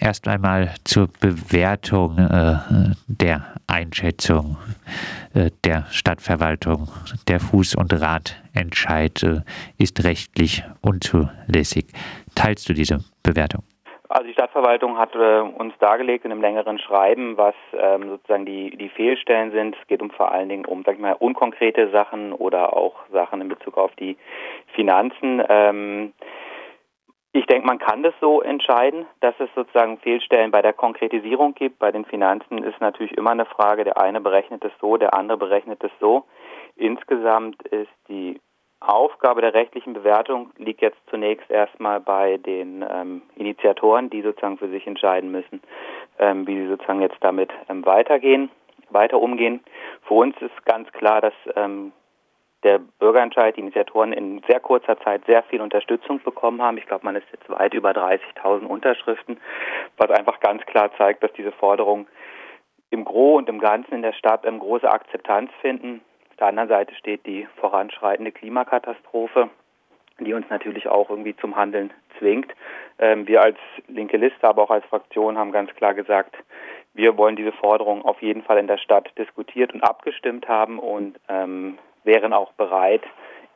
erst einmal zur Bewertung äh, der Einschätzung äh, der Stadtverwaltung. Der Fuß- und Radentscheid äh, ist rechtlich unzulässig. Teilst du diese Bewertung? Also die Stadtverwaltung hat äh, uns dargelegt in einem längeren Schreiben, was ähm, sozusagen die, die Fehlstellen sind. Es geht um vor allen Dingen um, sag ich mal, unkonkrete Sachen oder auch Sachen in Bezug auf die Finanzen. Ähm, ich denke, man kann das so entscheiden, dass es sozusagen Fehlstellen bei der Konkretisierung gibt. Bei den Finanzen ist natürlich immer eine Frage, der eine berechnet es so, der andere berechnet es so. Insgesamt ist die Aufgabe der rechtlichen Bewertung liegt jetzt zunächst erstmal bei den ähm, Initiatoren, die sozusagen für sich entscheiden müssen, ähm, wie sie sozusagen jetzt damit ähm, weitergehen, weiter umgehen. Für uns ist ganz klar, dass ähm, der Bürgerentscheid, die Initiatoren in sehr kurzer Zeit sehr viel Unterstützung bekommen haben. Ich glaube, man ist jetzt weit über 30.000 Unterschriften, was einfach ganz klar zeigt, dass diese Forderungen im Gro und im Ganzen in der Stadt ähm, große Akzeptanz finden. Auf der anderen Seite steht die voranschreitende Klimakatastrophe, die uns natürlich auch irgendwie zum Handeln zwingt. Ähm, wir als linke Liste, aber auch als Fraktion haben ganz klar gesagt, wir wollen diese Forderung auf jeden Fall in der Stadt diskutiert und abgestimmt haben und ähm, wären auch bereit,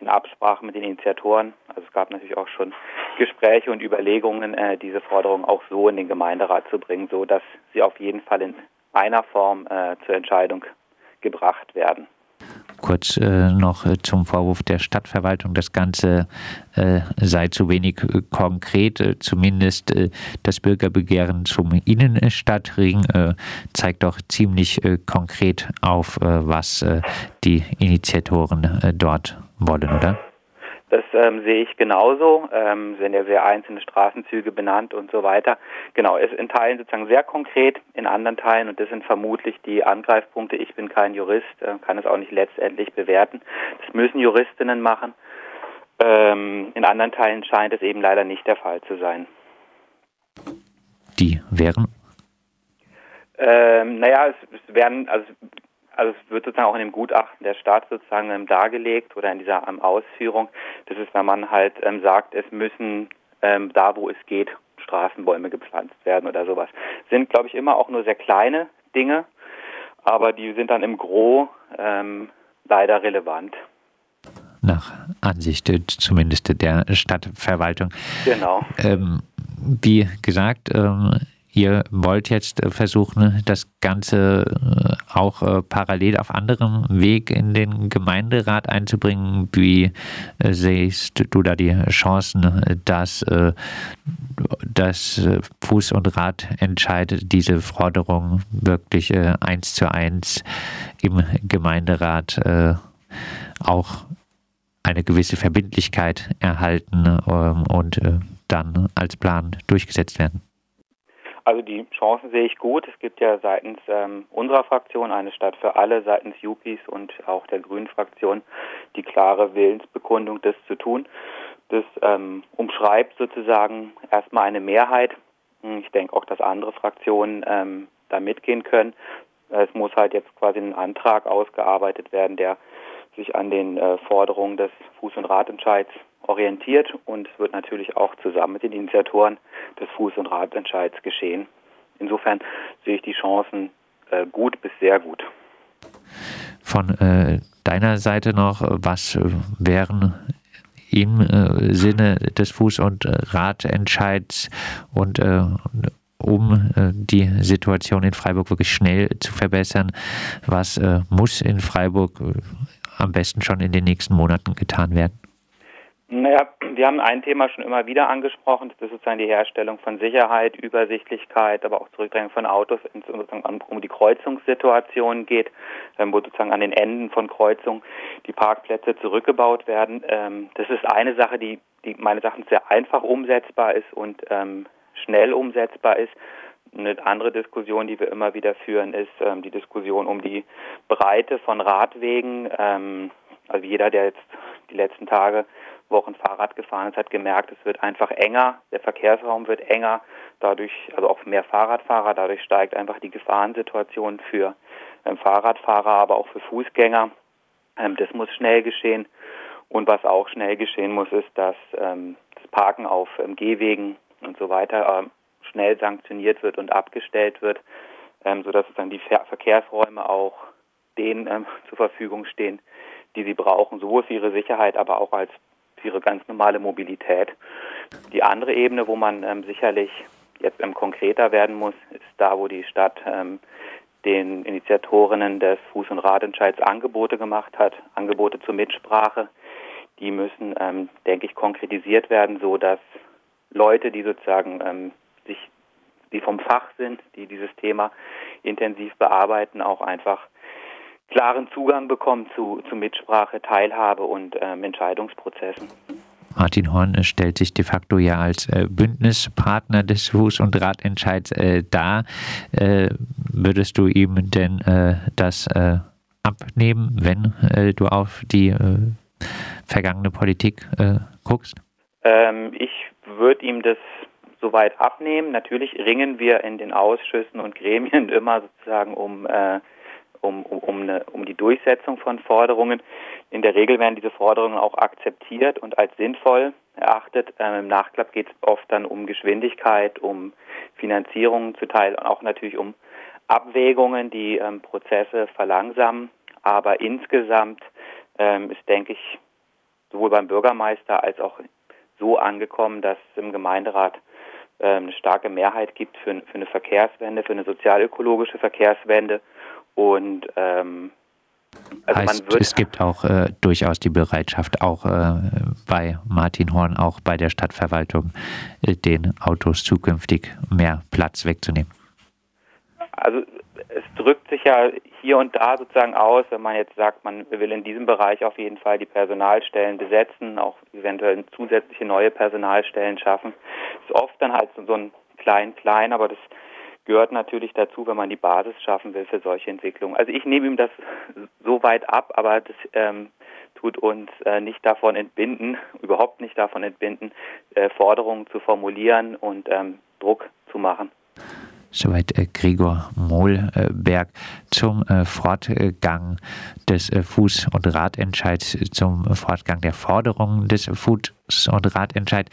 in Absprache mit den Initiatoren, also es gab natürlich auch schon Gespräche und Überlegungen, äh, diese Forderung auch so in den Gemeinderat zu bringen, so dass sie auf jeden Fall in einer Form äh, zur Entscheidung gebracht werden. Kurz äh, noch äh, zum Vorwurf der Stadtverwaltung, das Ganze äh, sei zu wenig äh, konkret. Äh, zumindest das Bürgerbegehren zum Innenstadtring zeigt doch ziemlich konkret auf, was die Initiatoren dort wollen, oder? Das ähm, sehe ich genauso. Ähm, sind ja sehr einzelne Straßenzüge benannt und so weiter. Genau, ist in Teilen sozusagen sehr konkret, in anderen Teilen, und das sind vermutlich die Angreifpunkte. Ich bin kein Jurist, äh, kann es auch nicht letztendlich bewerten. Das müssen Juristinnen machen. Ähm, in anderen Teilen scheint es eben leider nicht der Fall zu sein. Die wären? Ähm, naja, es, es werden, also also es wird sozusagen auch in dem Gutachten der Staat sozusagen ähm, dargelegt oder in dieser ähm, Ausführung, das ist, wenn man halt ähm, sagt, es müssen ähm, da, wo es geht, Straßenbäume gepflanzt werden oder sowas. Sind, glaube ich, immer auch nur sehr kleine Dinge, aber die sind dann im Gro ähm, leider relevant. Nach Ansicht zumindest der Stadtverwaltung. Genau. Ähm, wie gesagt, Ihr wollt jetzt äh, versuchen, das Ganze äh, auch äh, parallel auf anderem Weg in den Gemeinderat einzubringen. Wie siehst du da die Chancen, dass das Fuß- und Radentscheid diese Forderung wirklich eins zu eins im Gemeinderat auch eine gewisse Verbindlichkeit erhalten ähm, und dann als Plan durchgesetzt werden? Also die Chancen sehe ich gut. Es gibt ja seitens ähm, unserer Fraktion eine Stadt für alle, seitens Jupis und auch der Grünen Fraktion die klare Willensbekundung, das zu tun. Das ähm, umschreibt sozusagen erstmal eine Mehrheit. Hm, ich denke auch, dass andere Fraktionen ähm, da mitgehen können. Es muss halt jetzt quasi ein Antrag ausgearbeitet werden, der sich an den äh, Forderungen des Fuß- und Radentscheids orientiert und wird natürlich auch zusammen mit den Initiatoren des Fuß- und Radentscheids geschehen. Insofern sehe ich die Chancen äh, gut bis sehr gut. Von äh, deiner Seite noch, was wären im äh, Sinne des Fuß- und Radentscheids und äh, um äh, die Situation in Freiburg wirklich schnell zu verbessern, was äh, muss in Freiburg am besten schon in den nächsten Monaten getan werden? Naja, wir haben ein Thema schon immer wieder angesprochen, das ist sozusagen die Herstellung von Sicherheit, Übersichtlichkeit, aber auch Zurückdrängen von Autos, wenn es sozusagen um die Kreuzungssituation geht, ähm, wo sozusagen an den Enden von Kreuzungen die Parkplätze zurückgebaut werden. Ähm, das ist eine Sache, die, die meines Erachtens sehr einfach umsetzbar ist und ähm, schnell umsetzbar ist. Eine andere Diskussion, die wir immer wieder führen, ist die Diskussion um die Breite von Radwegen. Also jeder, der jetzt die letzten Tage Wochen Fahrrad gefahren ist, hat gemerkt, es wird einfach enger, der Verkehrsraum wird enger, dadurch, also auch mehr Fahrradfahrer, dadurch steigt einfach die Gefahrensituation für ähm, Fahrradfahrer, aber auch für Fußgänger. Ähm, das muss schnell geschehen. Und was auch schnell geschehen muss, ist, dass ähm, das Parken auf ähm, Gehwegen und so weiter ähm, schnell sanktioniert wird und abgestellt wird, ähm, sodass dann die Ver Verkehrsräume auch denen ähm, zur Verfügung stehen, die sie brauchen, sowohl für ihre Sicherheit, aber auch als ihre ganz normale Mobilität. Die andere Ebene, wo man ähm, sicherlich jetzt ähm, konkreter werden muss, ist da, wo die Stadt ähm, den Initiatorinnen des Fuß- und Radentscheids Angebote gemacht hat, Angebote zur Mitsprache. Die müssen, ähm, denke ich, konkretisiert werden, so dass Leute, die sozusagen ähm, sich, die vom Fach sind, die dieses Thema intensiv bearbeiten, auch einfach klaren Zugang bekommen zu, zu Mitsprache, Teilhabe und ähm, Entscheidungsprozessen. Martin Horn stellt sich de facto ja als äh, Bündnispartner des Fuß- und Radentscheids äh, dar. Äh, würdest du ihm denn äh, das äh, abnehmen, wenn äh, du auf die vergangene Politik guckst? Ähm, ich würde ihm das soweit abnehmen. Natürlich ringen wir in den Ausschüssen und Gremien immer sozusagen um um, um, um, eine, um die Durchsetzung von Forderungen. In der Regel werden diese Forderungen auch akzeptiert und als sinnvoll erachtet. Ähm, Im Nachklapp geht es oft dann um Geschwindigkeit, um Finanzierungen zu Teil und auch natürlich um Abwägungen, die ähm, Prozesse verlangsamen. Aber insgesamt ähm, ist, denke ich, sowohl beim Bürgermeister als auch so angekommen, dass es im Gemeinderat ähm, eine starke Mehrheit gibt für, für eine Verkehrswende, für eine sozialökologische Verkehrswende und ähm, also heißt, es gibt auch äh, durchaus die Bereitschaft, auch äh, bei Martin Horn, auch bei der Stadtverwaltung, äh, den Autos zukünftig mehr Platz wegzunehmen. Also es drückt sich ja hier und da sozusagen aus, wenn man jetzt sagt, man will in diesem Bereich auf jeden Fall die Personalstellen besetzen, auch eventuell zusätzliche neue Personalstellen schaffen. Ist oft dann halt so ein klein, klein, aber das gehört natürlich dazu, wenn man die Basis schaffen will für solche Entwicklungen. Also ich nehme ihm das so weit ab, aber das ähm, tut uns äh, nicht davon entbinden, überhaupt nicht davon entbinden, äh, Forderungen zu formulieren und ähm, Druck zu machen. Soweit äh, Gregor Mohlberg zum äh, Fortgang des äh, Fuß- und Radentscheids, zum Fortgang der Forderungen des Fuß- und Radentscheid.